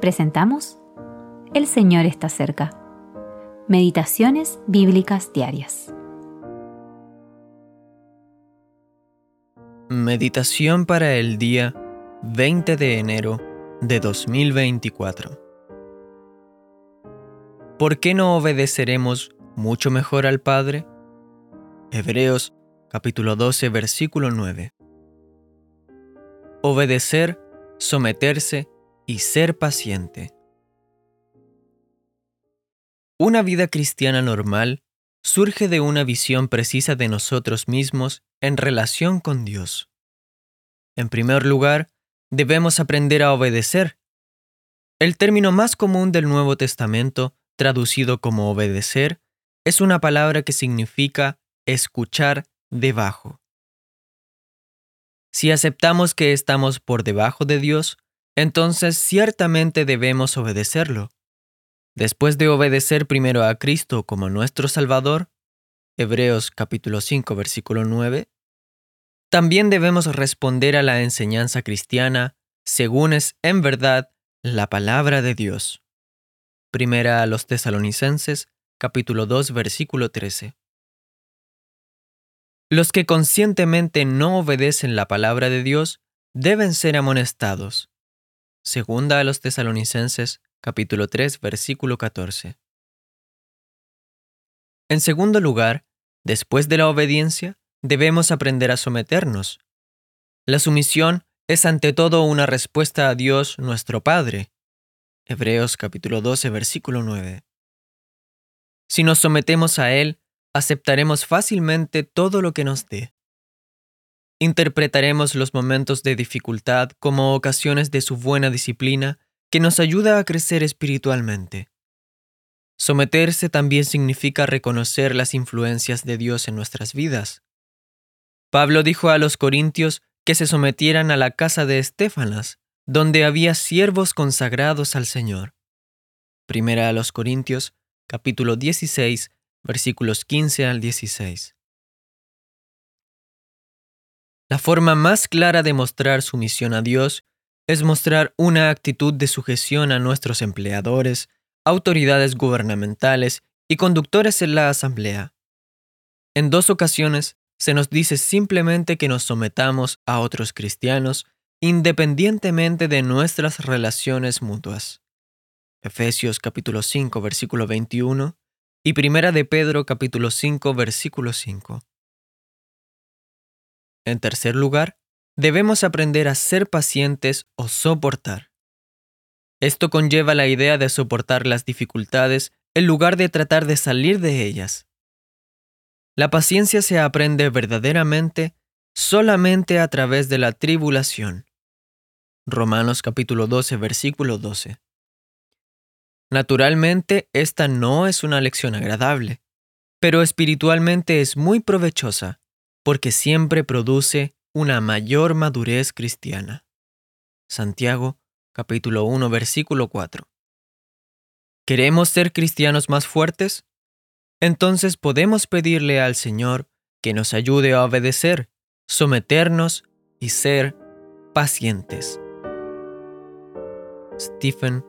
presentamos El Señor está cerca. Meditaciones bíblicas diarias. Meditación para el día 20 de enero de 2024. ¿Por qué no obedeceremos mucho mejor al Padre? Hebreos capítulo 12 versículo 9. Obedecer, someterse y ser paciente. Una vida cristiana normal surge de una visión precisa de nosotros mismos en relación con Dios. En primer lugar, debemos aprender a obedecer. El término más común del Nuevo Testamento, traducido como obedecer, es una palabra que significa escuchar debajo. Si aceptamos que estamos por debajo de Dios, entonces ciertamente debemos obedecerlo. Después de obedecer primero a Cristo como nuestro Salvador, Hebreos capítulo 5 versículo 9, también debemos responder a la enseñanza cristiana según es en verdad la palabra de Dios. Primera a los tesalonicenses capítulo 2 versículo 13. Los que conscientemente no obedecen la palabra de Dios deben ser amonestados. Segunda a los tesalonicenses, capítulo 3, versículo 14. En segundo lugar, después de la obediencia, debemos aprender a someternos. La sumisión es ante todo una respuesta a Dios nuestro Padre. Hebreos capítulo 12, versículo 9. Si nos sometemos a Él, aceptaremos fácilmente todo lo que nos dé. Interpretaremos los momentos de dificultad como ocasiones de su buena disciplina que nos ayuda a crecer espiritualmente. Someterse también significa reconocer las influencias de Dios en nuestras vidas. Pablo dijo a los corintios que se sometieran a la casa de Estefanas, donde había siervos consagrados al Señor. Primera a los Corintios, capítulo 16, versículos 15 al 16. La forma más clara de mostrar sumisión a Dios es mostrar una actitud de sujeción a nuestros empleadores, autoridades gubernamentales y conductores en la asamblea. En dos ocasiones se nos dice simplemente que nos sometamos a otros cristianos independientemente de nuestras relaciones mutuas. Efesios capítulo 5 versículo 21 y Primera de Pedro capítulo 5 versículo 5. En tercer lugar, debemos aprender a ser pacientes o soportar. Esto conlleva la idea de soportar las dificultades en lugar de tratar de salir de ellas. La paciencia se aprende verdaderamente solamente a través de la tribulación. Romanos capítulo 12, versículo 12. Naturalmente, esta no es una lección agradable, pero espiritualmente es muy provechosa porque siempre produce una mayor madurez cristiana. Santiago capítulo 1 versículo 4. ¿Queremos ser cristianos más fuertes? Entonces podemos pedirle al Señor que nos ayude a obedecer, someternos y ser pacientes. Stephen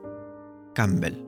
Campbell